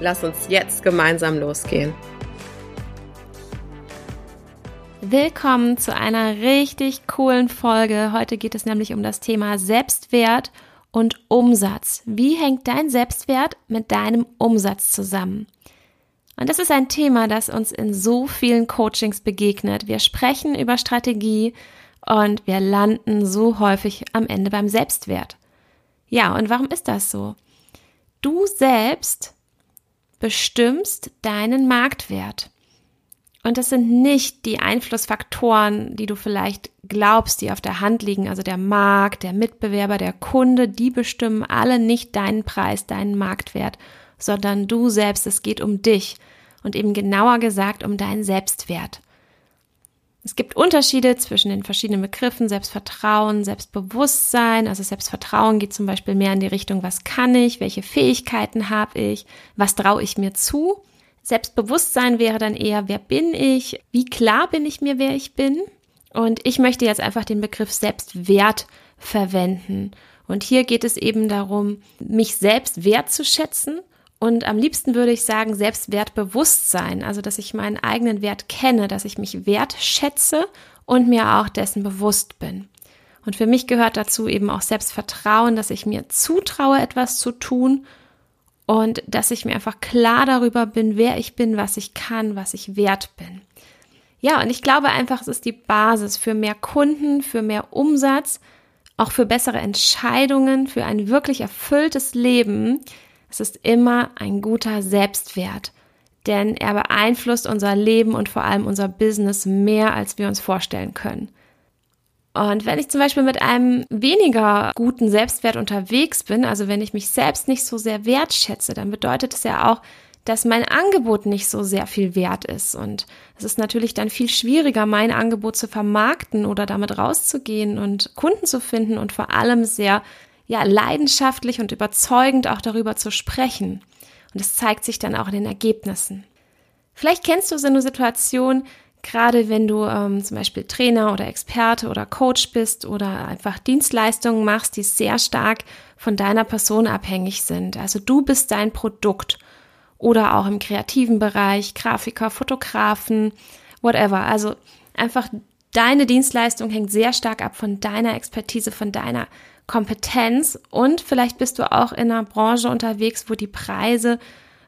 Lass uns jetzt gemeinsam losgehen. Willkommen zu einer richtig coolen Folge. Heute geht es nämlich um das Thema Selbstwert und Umsatz. Wie hängt dein Selbstwert mit deinem Umsatz zusammen? Und das ist ein Thema, das uns in so vielen Coachings begegnet. Wir sprechen über Strategie und wir landen so häufig am Ende beim Selbstwert. Ja, und warum ist das so? Du selbst bestimmst deinen Marktwert. Und das sind nicht die Einflussfaktoren, die du vielleicht glaubst, die auf der Hand liegen, also der Markt, der Mitbewerber, der Kunde, die bestimmen alle nicht deinen Preis, deinen Marktwert, sondern du selbst, es geht um dich und eben genauer gesagt um deinen Selbstwert. Es gibt Unterschiede zwischen den verschiedenen Begriffen Selbstvertrauen, Selbstbewusstsein. Also Selbstvertrauen geht zum Beispiel mehr in die Richtung, was kann ich, welche Fähigkeiten habe ich, was traue ich mir zu. Selbstbewusstsein wäre dann eher, wer bin ich, wie klar bin ich mir, wer ich bin. Und ich möchte jetzt einfach den Begriff Selbstwert verwenden. Und hier geht es eben darum, mich selbst wertzuschätzen und am liebsten würde ich sagen, Selbstwertbewusstsein, also dass ich meinen eigenen Wert kenne, dass ich mich wertschätze und mir auch dessen bewusst bin. Und für mich gehört dazu eben auch Selbstvertrauen, dass ich mir zutraue, etwas zu tun und dass ich mir einfach klar darüber bin, wer ich bin, was ich kann, was ich wert bin. Ja, und ich glaube einfach, es ist die Basis für mehr Kunden, für mehr Umsatz, auch für bessere Entscheidungen, für ein wirklich erfülltes Leben, es ist immer ein guter Selbstwert, denn er beeinflusst unser Leben und vor allem unser Business mehr, als wir uns vorstellen können. Und wenn ich zum Beispiel mit einem weniger guten Selbstwert unterwegs bin, also wenn ich mich selbst nicht so sehr wertschätze, dann bedeutet es ja auch, dass mein Angebot nicht so sehr viel wert ist. Und es ist natürlich dann viel schwieriger, mein Angebot zu vermarkten oder damit rauszugehen und Kunden zu finden und vor allem sehr ja, leidenschaftlich und überzeugend auch darüber zu sprechen. Und es zeigt sich dann auch in den Ergebnissen. Vielleicht kennst du so eine Situation, gerade wenn du ähm, zum Beispiel Trainer oder Experte oder Coach bist oder einfach Dienstleistungen machst, die sehr stark von deiner Person abhängig sind. Also du bist dein Produkt oder auch im kreativen Bereich, Grafiker, Fotografen, whatever. Also einfach deine Dienstleistung hängt sehr stark ab von deiner Expertise, von deiner Kompetenz und vielleicht bist du auch in einer Branche unterwegs, wo die Preise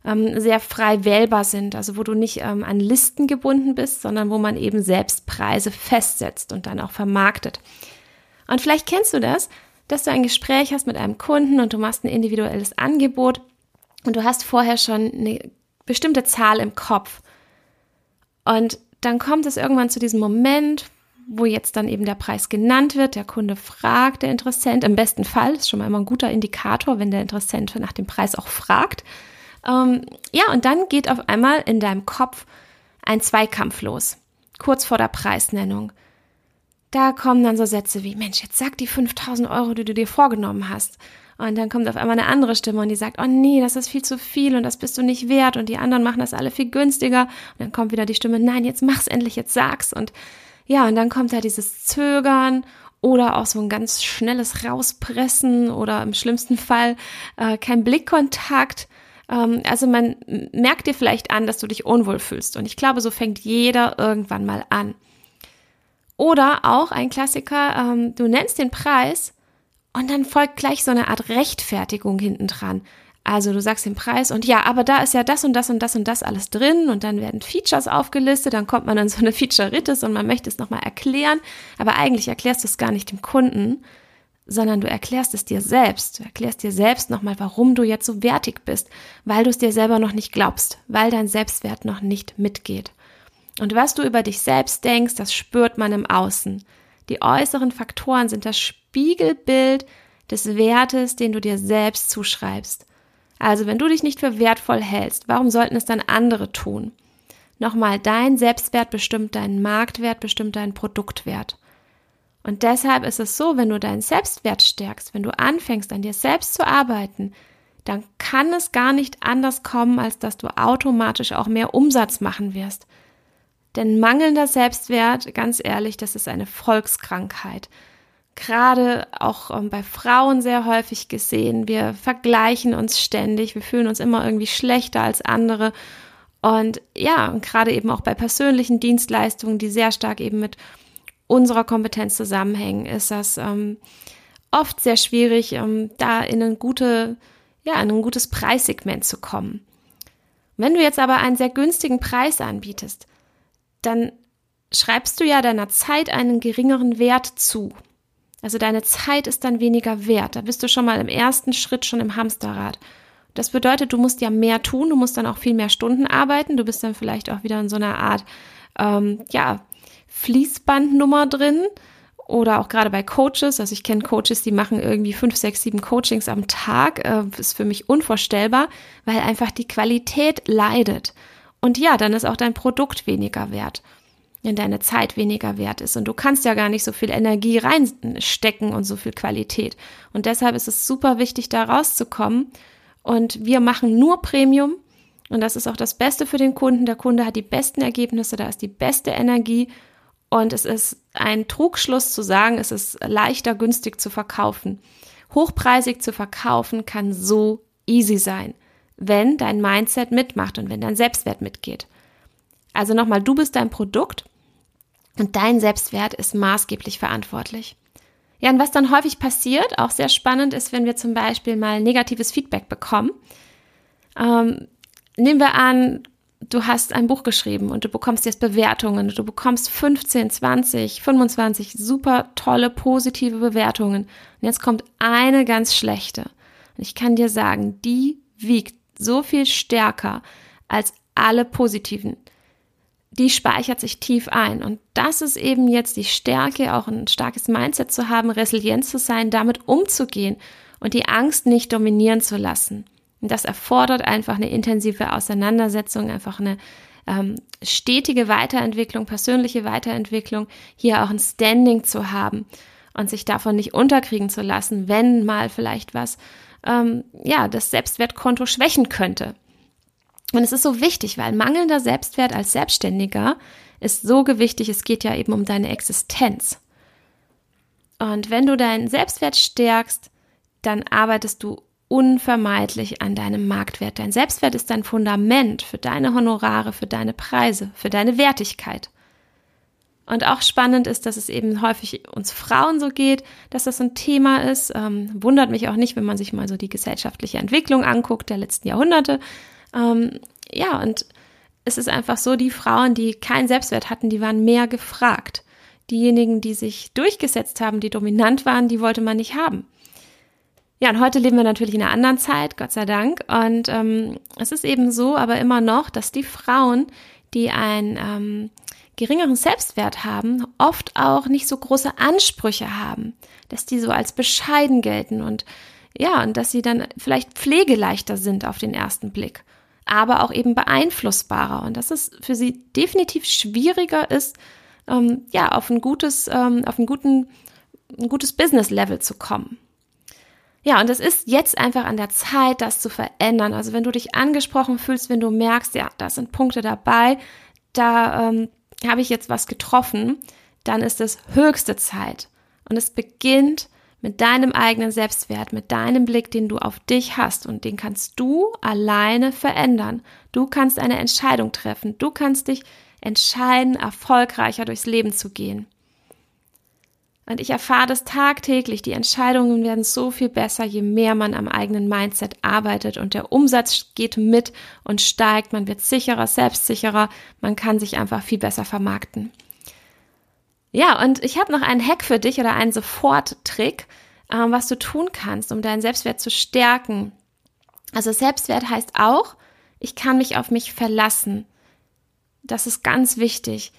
ähm, sehr frei wählbar sind, also wo du nicht ähm, an Listen gebunden bist, sondern wo man eben selbst Preise festsetzt und dann auch vermarktet. Und vielleicht kennst du das, dass du ein Gespräch hast mit einem Kunden und du machst ein individuelles Angebot und du hast vorher schon eine bestimmte Zahl im Kopf. Und dann kommt es irgendwann zu diesem Moment, wo jetzt dann eben der Preis genannt wird, der Kunde fragt, der Interessent, im besten Fall, ist schon mal immer ein guter Indikator, wenn der Interessent nach dem Preis auch fragt. Ähm, ja, und dann geht auf einmal in deinem Kopf ein Zweikampf los, kurz vor der Preisnennung. Da kommen dann so Sätze wie, Mensch, jetzt sag die 5000 Euro, die du dir vorgenommen hast. Und dann kommt auf einmal eine andere Stimme und die sagt, oh nee, das ist viel zu viel und das bist du nicht wert und die anderen machen das alle viel günstiger. Und dann kommt wieder die Stimme, nein, jetzt mach's endlich, jetzt sag's. Und ja, und dann kommt da dieses Zögern oder auch so ein ganz schnelles Rauspressen oder im schlimmsten Fall äh, kein Blickkontakt. Ähm, also man merkt dir vielleicht an, dass du dich unwohl fühlst. Und ich glaube, so fängt jeder irgendwann mal an. Oder auch ein Klassiker, ähm, du nennst den Preis und dann folgt gleich so eine Art Rechtfertigung hinten dran. Also du sagst den Preis und ja, aber da ist ja das und das und das und das alles drin und dann werden Features aufgelistet, dann kommt man an so eine Feature-Ritis und man möchte es nochmal erklären, aber eigentlich erklärst du es gar nicht dem Kunden, sondern du erklärst es dir selbst. Du erklärst dir selbst nochmal, warum du jetzt so wertig bist, weil du es dir selber noch nicht glaubst, weil dein Selbstwert noch nicht mitgeht. Und was du über dich selbst denkst, das spürt man im Außen. Die äußeren Faktoren sind das Spiegelbild des Wertes, den du dir selbst zuschreibst. Also wenn du dich nicht für wertvoll hältst, warum sollten es dann andere tun? Nochmal, dein Selbstwert bestimmt deinen Marktwert, bestimmt deinen Produktwert. Und deshalb ist es so, wenn du deinen Selbstwert stärkst, wenn du anfängst an dir selbst zu arbeiten, dann kann es gar nicht anders kommen, als dass du automatisch auch mehr Umsatz machen wirst. Denn mangelnder Selbstwert, ganz ehrlich, das ist eine Volkskrankheit. Gerade auch ähm, bei Frauen sehr häufig gesehen. Wir vergleichen uns ständig, wir fühlen uns immer irgendwie schlechter als andere. Und ja, gerade eben auch bei persönlichen Dienstleistungen, die sehr stark eben mit unserer Kompetenz zusammenhängen, ist das ähm, oft sehr schwierig, ähm, da in ein, gute, ja, in ein gutes Preissegment zu kommen. Wenn du jetzt aber einen sehr günstigen Preis anbietest, dann schreibst du ja deiner Zeit einen geringeren Wert zu. Also deine Zeit ist dann weniger wert. Da bist du schon mal im ersten Schritt schon im Hamsterrad. Das bedeutet, du musst ja mehr tun, du musst dann auch viel mehr Stunden arbeiten, du bist dann vielleicht auch wieder in so einer Art, ähm, ja, Fließbandnummer drin oder auch gerade bei Coaches. Also ich kenne Coaches, die machen irgendwie fünf, sechs, sieben Coachings am Tag. Äh, ist für mich unvorstellbar, weil einfach die Qualität leidet. Und ja, dann ist auch dein Produkt weniger wert, wenn deine Zeit weniger wert ist. Und du kannst ja gar nicht so viel Energie reinstecken und so viel Qualität. Und deshalb ist es super wichtig, da rauszukommen. Und wir machen nur Premium. Und das ist auch das Beste für den Kunden. Der Kunde hat die besten Ergebnisse, da ist die beste Energie. Und es ist ein Trugschluss zu sagen, es ist leichter günstig zu verkaufen. Hochpreisig zu verkaufen kann so easy sein wenn dein Mindset mitmacht und wenn dein Selbstwert mitgeht. Also nochmal, du bist dein Produkt und dein Selbstwert ist maßgeblich verantwortlich. Ja, und was dann häufig passiert, auch sehr spannend ist, wenn wir zum Beispiel mal negatives Feedback bekommen. Ähm, nehmen wir an, du hast ein Buch geschrieben und du bekommst jetzt Bewertungen. Du bekommst 15, 20, 25 super tolle, positive Bewertungen. Und jetzt kommt eine ganz schlechte. Und ich kann dir sagen, die wiegt so viel stärker als alle positiven. Die speichert sich tief ein. Und das ist eben jetzt die Stärke, auch ein starkes Mindset zu haben, resilient zu sein, damit umzugehen und die Angst nicht dominieren zu lassen. Und das erfordert einfach eine intensive Auseinandersetzung, einfach eine ähm, stetige Weiterentwicklung, persönliche Weiterentwicklung, hier auch ein Standing zu haben und sich davon nicht unterkriegen zu lassen, wenn mal vielleicht was ähm, ja, das Selbstwertkonto schwächen könnte. Und es ist so wichtig, weil mangelnder Selbstwert als Selbstständiger ist so gewichtig, es geht ja eben um deine Existenz. Und wenn du deinen Selbstwert stärkst, dann arbeitest du unvermeidlich an deinem Marktwert. Dein Selbstwert ist dein Fundament für deine Honorare, für deine Preise, für deine Wertigkeit. Und auch spannend ist, dass es eben häufig uns Frauen so geht, dass das ein Thema ist. Ähm, wundert mich auch nicht, wenn man sich mal so die gesellschaftliche Entwicklung anguckt der letzten Jahrhunderte. Ähm, ja, und es ist einfach so, die Frauen, die keinen Selbstwert hatten, die waren mehr gefragt. Diejenigen, die sich durchgesetzt haben, die dominant waren, die wollte man nicht haben. Ja, und heute leben wir natürlich in einer anderen Zeit, Gott sei Dank. Und ähm, es ist eben so, aber immer noch, dass die Frauen, die ein ähm, geringeren Selbstwert haben, oft auch nicht so große Ansprüche haben, dass die so als bescheiden gelten und ja, und dass sie dann vielleicht pflegeleichter sind auf den ersten Blick, aber auch eben beeinflussbarer und dass es für sie definitiv schwieriger ist, ähm, ja, auf ein gutes, ähm, auf einen guten, ein gutes Business-Level zu kommen. Ja, und es ist jetzt einfach an der Zeit, das zu verändern. Also wenn du dich angesprochen fühlst, wenn du merkst, ja, da sind Punkte dabei, da ähm, habe ich jetzt was getroffen, dann ist es höchste Zeit. Und es beginnt mit deinem eigenen Selbstwert, mit deinem Blick, den du auf dich hast und den kannst du alleine verändern. Du kannst eine Entscheidung treffen. Du kannst dich entscheiden, erfolgreicher durchs Leben zu gehen. Und ich erfahre das tagtäglich. Die Entscheidungen werden so viel besser, je mehr man am eigenen Mindset arbeitet und der Umsatz geht mit und steigt. Man wird sicherer, selbstsicherer. Man kann sich einfach viel besser vermarkten. Ja, und ich habe noch einen Hack für dich oder einen Sofort-Trick, äh, was du tun kannst, um deinen Selbstwert zu stärken. Also Selbstwert heißt auch, ich kann mich auf mich verlassen. Das ist ganz wichtig.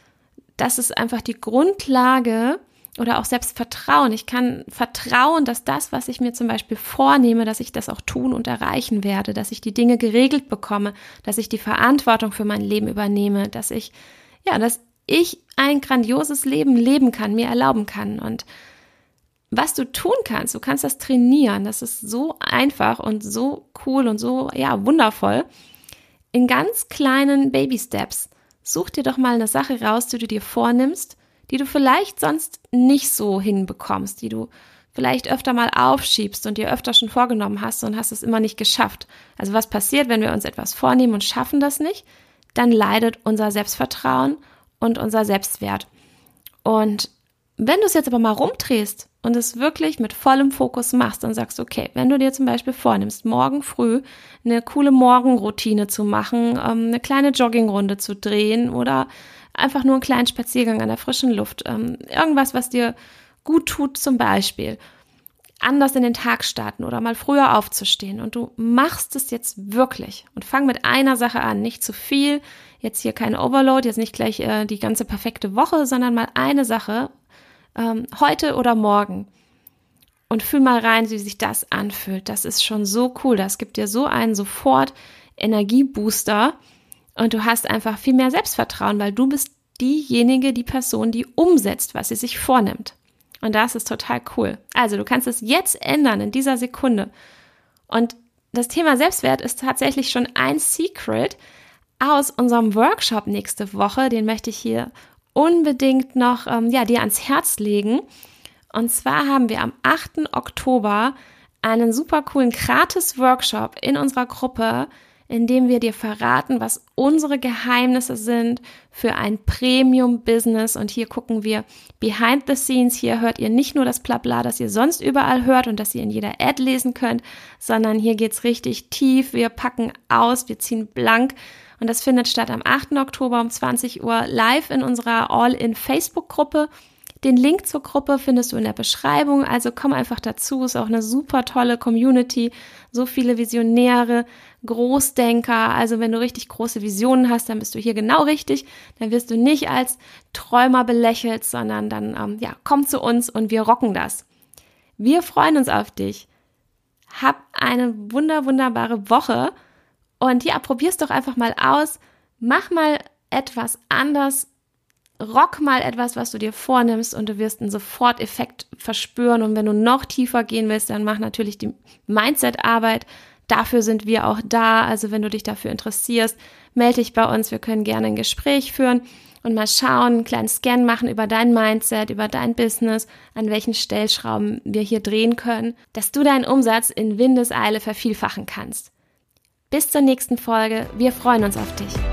Das ist einfach die Grundlage, oder auch Selbstvertrauen. Ich kann vertrauen, dass das, was ich mir zum Beispiel vornehme, dass ich das auch tun und erreichen werde, dass ich die Dinge geregelt bekomme, dass ich die Verantwortung für mein Leben übernehme, dass ich, ja, dass ich ein grandioses Leben leben kann, mir erlauben kann. Und was du tun kannst, du kannst das trainieren. Das ist so einfach und so cool und so, ja, wundervoll. In ganz kleinen Baby Steps. Such dir doch mal eine Sache raus, die du dir vornimmst die du vielleicht sonst nicht so hinbekommst, die du vielleicht öfter mal aufschiebst und dir öfter schon vorgenommen hast und hast es immer nicht geschafft. Also was passiert, wenn wir uns etwas vornehmen und schaffen das nicht? Dann leidet unser Selbstvertrauen und unser Selbstwert. Und wenn du es jetzt aber mal rumdrehst und es wirklich mit vollem Fokus machst und sagst, okay, wenn du dir zum Beispiel vornimmst, morgen früh eine coole Morgenroutine zu machen, ähm, eine kleine Joggingrunde zu drehen oder einfach nur einen kleinen Spaziergang an der frischen Luft, ähm, irgendwas, was dir gut tut zum Beispiel, anders in den Tag starten oder mal früher aufzustehen. Und du machst es jetzt wirklich. Und fang mit einer Sache an, nicht zu viel, jetzt hier kein Overload, jetzt nicht gleich äh, die ganze perfekte Woche, sondern mal eine Sache, ähm, heute oder morgen. Und fühl mal rein, wie sich das anfühlt. Das ist schon so cool, das gibt dir so einen sofort Energiebooster. Und du hast einfach viel mehr Selbstvertrauen, weil du bist diejenige, die Person, die umsetzt, was sie sich vornimmt. Und das ist total cool. Also du kannst es jetzt ändern in dieser Sekunde. Und das Thema Selbstwert ist tatsächlich schon ein Secret aus unserem Workshop nächste Woche. Den möchte ich hier unbedingt noch ähm, ja, dir ans Herz legen. Und zwar haben wir am 8. Oktober einen super coolen Gratis-Workshop in unserer Gruppe indem wir dir verraten, was unsere Geheimnisse sind für ein Premium-Business. Und hier gucken wir behind the scenes. Hier hört ihr nicht nur das Blabla, das ihr sonst überall hört und das ihr in jeder Ad lesen könnt, sondern hier geht's richtig tief. Wir packen aus, wir ziehen blank. Und das findet statt am 8. Oktober um 20 Uhr live in unserer All-in Facebook-Gruppe. Den Link zur Gruppe findest du in der Beschreibung, also komm einfach dazu, ist auch eine super tolle Community, so viele Visionäre, Großdenker, also wenn du richtig große Visionen hast, dann bist du hier genau richtig, dann wirst du nicht als Träumer belächelt, sondern dann, ähm, ja, komm zu uns und wir rocken das. Wir freuen uns auf dich. Hab eine wunder, wunderbare Woche. Und ja, probier's doch einfach mal aus, mach mal etwas anders rock mal etwas, was du dir vornimmst und du wirst einen Soforteffekt verspüren. Und wenn du noch tiefer gehen willst, dann mach natürlich die Mindset-Arbeit. Dafür sind wir auch da. Also wenn du dich dafür interessierst, melde dich bei uns. Wir können gerne ein Gespräch führen und mal schauen, einen kleinen Scan machen über dein Mindset, über dein Business, an welchen Stellschrauben wir hier drehen können, dass du deinen Umsatz in Windeseile vervielfachen kannst. Bis zur nächsten Folge. Wir freuen uns auf dich.